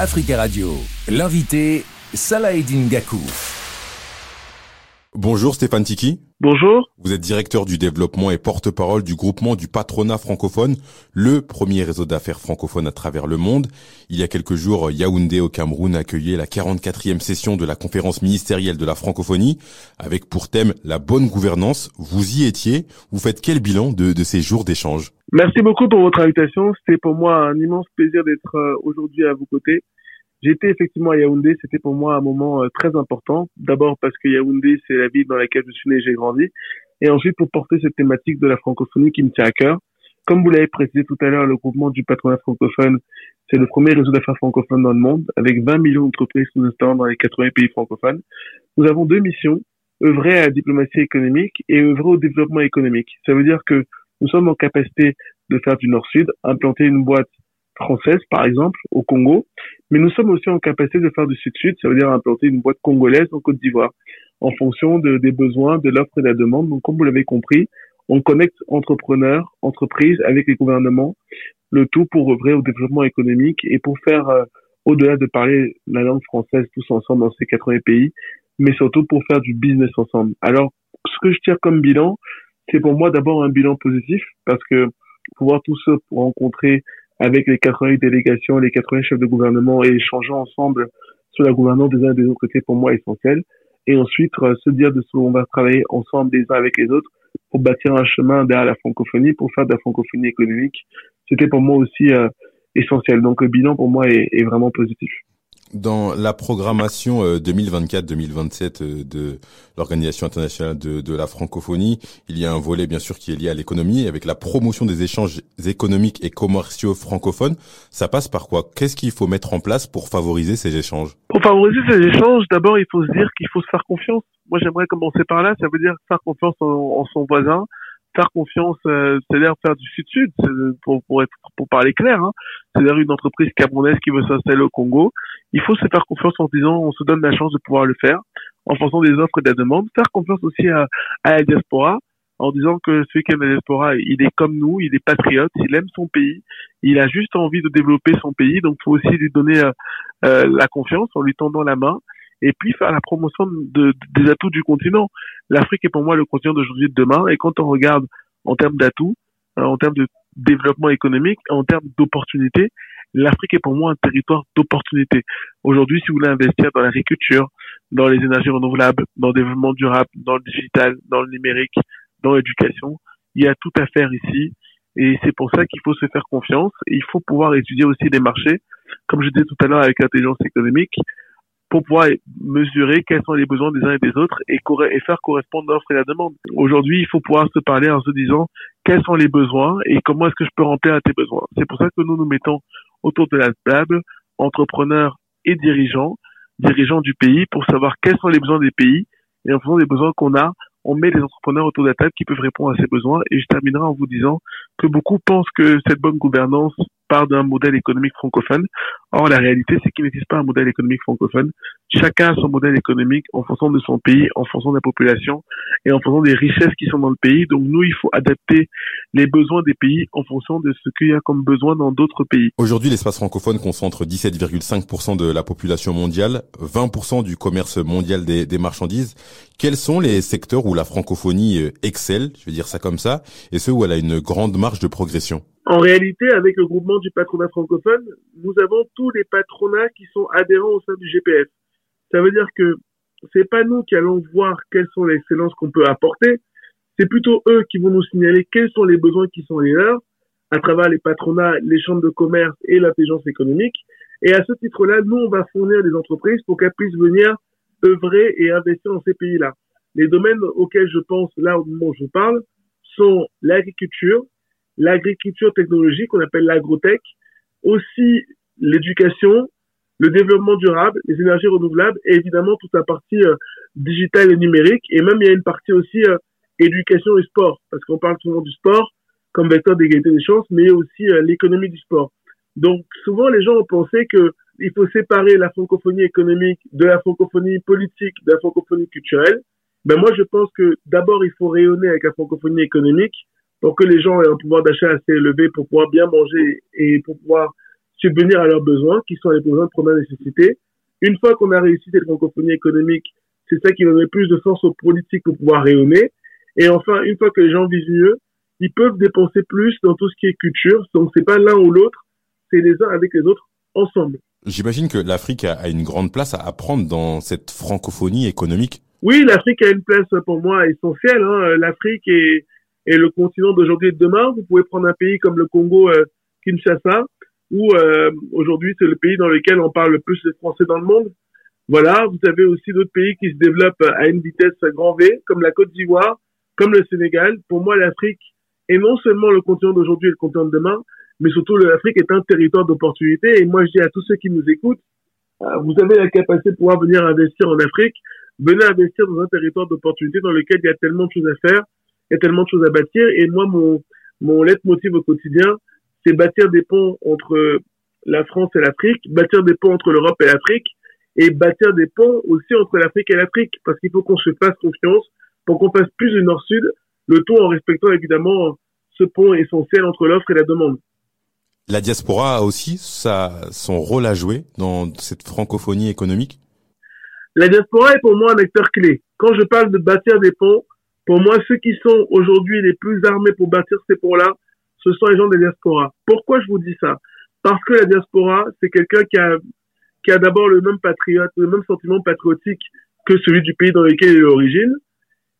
Africa Radio. L'invité, Salah Gakou. Bonjour Stéphane Tiki. Bonjour. Vous êtes directeur du développement et porte-parole du groupement du patronat francophone, le premier réseau d'affaires francophone à travers le monde. Il y a quelques jours, Yaoundé au Cameroun accueillait la 44e session de la conférence ministérielle de la francophonie avec pour thème la bonne gouvernance. Vous y étiez. Vous faites quel bilan de, de ces jours d'échange? Merci beaucoup pour votre invitation. C'était pour moi un immense plaisir d'être euh, aujourd'hui à vos côtés. J'étais effectivement à Yaoundé, c'était pour moi un moment euh, très important. D'abord parce que Yaoundé, c'est la ville dans laquelle je suis né et j'ai grandi. Et ensuite pour porter cette thématique de la francophonie qui me tient à cœur. Comme vous l'avez précisé tout à l'heure, le groupement du patronat francophone, c'est le premier réseau d'affaires francophone dans le monde, avec 20 millions d'entreprises sous installant dans les 80 pays francophones. Nous avons deux missions, œuvrer à la diplomatie économique et œuvrer au développement économique. Ça veut dire que nous sommes en capacité de faire du nord-sud, implanter une boîte française, par exemple, au Congo, mais nous sommes aussi en capacité de faire du sud-sud, ça veut dire implanter une boîte congolaise en Côte d'Ivoire, en fonction de, des besoins, de l'offre et de la demande. Donc, comme vous l'avez compris, on connecte entrepreneurs, entreprises avec les gouvernements, le tout pour œuvrer au développement économique et pour faire, euh, au-delà de parler la langue française tous ensemble dans ces 80 pays, mais surtout pour faire du business ensemble. Alors, ce que je tire comme bilan, c'est pour moi d'abord un bilan positif parce que pouvoir tous se rencontrer avec les 80 délégations, les 80 chefs de gouvernement et échanger ensemble sur la gouvernance des uns et des autres était pour moi essentiel. Et ensuite, euh, se dire de ce qu'on va travailler ensemble les uns avec les autres pour bâtir un chemin derrière la francophonie, pour faire de la francophonie économique, c'était pour moi aussi euh, essentiel. Donc le bilan pour moi est vraiment positif. Dans la programmation 2024-2027 euh, euh, de l'Organisation internationale de, la francophonie, il y a un volet bien sûr qui est lié à l'économie, avec la promotion des échanges économiques et commerciaux francophones. Ça passe par quoi? Qu'est-ce qu'il faut mettre en place pour favoriser ces échanges? Pour favoriser ces échanges, d'abord il faut se dire qu'il faut se faire confiance. Moi j'aimerais commencer par là, ça veut dire faire confiance en son voisin, faire confiance, euh, c'est-à-dire faire du sud-sud, pour, pour, être, pour parler clair, hein. c'est-à-dire une entreprise camerounaise qui veut s'installer au Congo, il faut se faire confiance en disant on se donne la chance de pouvoir le faire, en fonction des offres et de la faire confiance aussi à, à la diaspora, en disant que celui qui aime la diaspora, il est comme nous, il est patriote, il aime son pays, il a juste envie de développer son pays, donc faut aussi lui donner euh, euh, la confiance en lui tendant la main et puis faire la promotion de, des atouts du continent. L'Afrique est pour moi le continent d'aujourd'hui et de demain. Et quand on regarde en termes d'atouts, euh, en termes de développement économique, en termes d'opportunités, l'Afrique est pour moi un territoire d'opportunités. Aujourd'hui, si vous voulez investir dans l'agriculture, dans les énergies renouvelables, dans le développement durable, dans le digital, dans le numérique, dans l'éducation, il y a tout à faire ici. Et c'est pour ça qu'il faut se faire confiance. il faut pouvoir étudier aussi les marchés, comme je disais tout à l'heure avec l'intelligence économique pour pouvoir mesurer quels sont les besoins des uns et des autres et, faire correspondre l'offre et la demande. Aujourd'hui, il faut pouvoir se parler en se disant quels sont les besoins et comment est-ce que je peux remplir à tes besoins. C'est pour ça que nous nous mettons autour de la table, entrepreneurs et dirigeants, dirigeants du pays, pour savoir quels sont les besoins des pays et en fonction des besoins qu'on a, on met les entrepreneurs autour de la table qui peuvent répondre à ces besoins. Et je terminerai en vous disant que beaucoup pensent que cette bonne gouvernance part d'un modèle économique francophone. Or, la réalité, c'est qu'il n'existe pas un modèle économique francophone. Chacun a son modèle économique en fonction de son pays, en fonction de la population et en fonction des richesses qui sont dans le pays. Donc, nous, il faut adapter les besoins des pays en fonction de ce qu'il y a comme besoin dans d'autres pays. Aujourd'hui, l'espace francophone concentre 17,5% de la population mondiale, 20% du commerce mondial des, des marchandises. Quels sont les secteurs où la francophonie euh, excelle, je vais dire ça comme ça, et ceux où elle a une grande marge de progression En réalité, avec le groupement du patronat francophone, nous avons tous les patronats qui sont adhérents au sein du GPF. Ça veut dire que c'est pas nous qui allons voir quelles sont les excellences qu'on peut apporter, c'est plutôt eux qui vont nous signaler quels sont les besoins qui sont les leurs à travers les patronats, les chambres de commerce et l'intelligence économique. Et à ce titre-là, nous, on va fournir des entreprises pour qu'elles puissent venir œuvrer et investir dans ces pays-là. Les domaines auxquels je pense là au moment où je parle sont l'agriculture, l'agriculture technologique qu'on appelle l'agrotech, aussi l'éducation, le développement durable, les énergies renouvelables et évidemment toute la partie euh, digitale et numérique. Et même il y a une partie aussi euh, éducation et sport, parce qu'on parle souvent du sport comme vecteur d'égalité des chances, mais aussi euh, l'économie du sport. Donc souvent les gens ont pensé que il faut séparer la francophonie économique de la francophonie politique, de la francophonie culturelle. Ben moi, je pense que d'abord, il faut rayonner avec la francophonie économique pour que les gens aient un pouvoir d'achat assez élevé pour pouvoir bien manger et pour pouvoir subvenir à leurs besoins, qui sont les besoins de première nécessité. Une fois qu'on a réussi cette francophonie économique, c'est ça qui donnerait plus de sens aux politiques pour pouvoir rayonner. Et enfin, une fois que les gens vivent mieux, ils peuvent dépenser plus dans tout ce qui est culture. Donc c'est pas l'un ou l'autre, c'est les uns avec les autres ensemble. J'imagine que l'Afrique a une grande place à prendre dans cette francophonie économique. Oui, l'Afrique a une place pour moi essentielle. Hein. L'Afrique est, est, le continent d'aujourd'hui et de demain. Vous pouvez prendre un pays comme le Congo, euh, Kinshasa, où euh, aujourd'hui c'est le pays dans lequel on parle le plus de français dans le monde. Voilà, vous avez aussi d'autres pays qui se développent à une vitesse grand V, comme la Côte d'Ivoire, comme le Sénégal. Pour moi, l'Afrique est non seulement le continent d'aujourd'hui et le continent de demain, mais surtout l'Afrique est un territoire d'opportunité. Et moi, je dis à tous ceux qui nous écoutent, euh, vous avez la capacité de pouvoir venir investir en Afrique, venez investir dans un territoire d'opportunité dans lequel il y a tellement de choses à faire, il y a tellement de choses à bâtir. Et moi, mon, mon leitmotiv au quotidien, c'est bâtir des ponts entre la France et l'Afrique, bâtir des ponts entre l'Europe et l'Afrique, et bâtir des ponts aussi entre l'Afrique et l'Afrique, parce qu'il faut qu'on se fasse confiance pour qu'on fasse plus du nord-sud, le tout en respectant évidemment ce pont essentiel entre l'offre et la demande. La diaspora a aussi sa, son rôle à jouer dans cette francophonie économique? La diaspora est pour moi un acteur clé. Quand je parle de bâtir des ponts, pour moi, ceux qui sont aujourd'hui les plus armés pour bâtir ces ponts-là, ce sont les gens de la diaspora. Pourquoi je vous dis ça? Parce que la diaspora, c'est quelqu'un qui a, qui a d'abord le même patriote, le même sentiment patriotique que celui du pays dans lequel il est d'origine.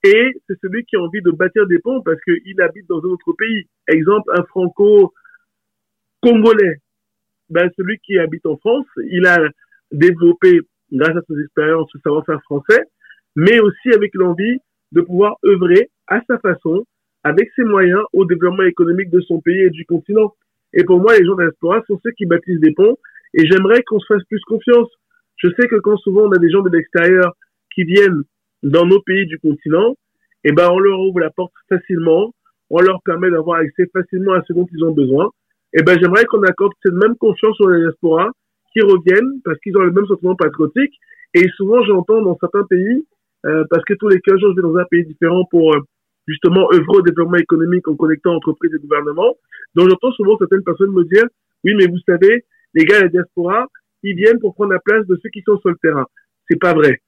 Et c'est celui qui a envie de bâtir des ponts parce qu'il habite dans un autre pays. Exemple, un franco-congolais. Ben, celui qui habite en France, il a développé, grâce à ses expériences, ce savoir-faire français, mais aussi avec l'envie de pouvoir œuvrer à sa façon avec ses moyens au développement économique de son pays et du continent. Et pour moi, les gens de sont ceux qui bâtissent des ponts et j'aimerais qu'on se fasse plus confiance. Je sais que quand souvent on a des gens de l'extérieur qui viennent dans nos pays du continent, eh ben, on leur ouvre la porte facilement, on leur permet d'avoir accès facilement à ce dont ils ont besoin. Eh ben, j'aimerais qu'on accorde cette même confiance la diaspora, qui reviennent parce qu'ils ont le même sentiment patriotique. Et souvent, j'entends dans certains pays, euh, parce que tous les 15 jours, je vais dans un pays différent pour euh, justement œuvrer au développement économique en connectant entreprises et gouvernements. Donc j'entends souvent certaines personnes me dire, oui, mais vous savez, les gars de la diaspora, ils viennent pour prendre la place de ceux qui sont sur le terrain. C'est pas vrai.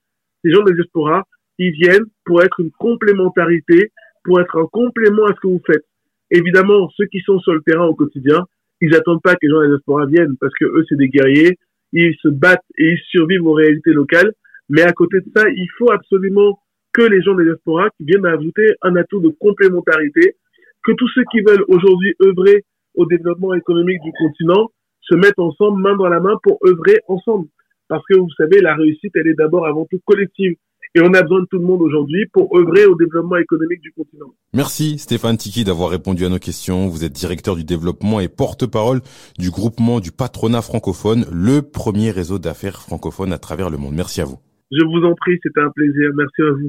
Les gens de la diaspora, ils viennent pour être une complémentarité, pour être un complément à ce que vous faites. Évidemment, ceux qui sont sur le terrain au quotidien, ils attendent pas que les gens de la diaspora viennent parce que eux, c'est des guerriers, ils se battent et ils survivent aux réalités locales. Mais à côté de ça, il faut absolument que les gens de la diaspora qui viennent ajouter un atout de complémentarité, que tous ceux qui veulent aujourd'hui œuvrer au développement économique du continent se mettent ensemble, main dans la main, pour œuvrer ensemble. Parce que vous savez, la réussite, elle est d'abord avant tout collective. Et on a besoin de tout le monde aujourd'hui pour œuvrer au développement économique du continent. Merci Stéphane Tiki d'avoir répondu à nos questions. Vous êtes directeur du développement et porte-parole du groupement du patronat francophone, le premier réseau d'affaires francophone à travers le monde. Merci à vous. Je vous en prie, c'était un plaisir. Merci à vous.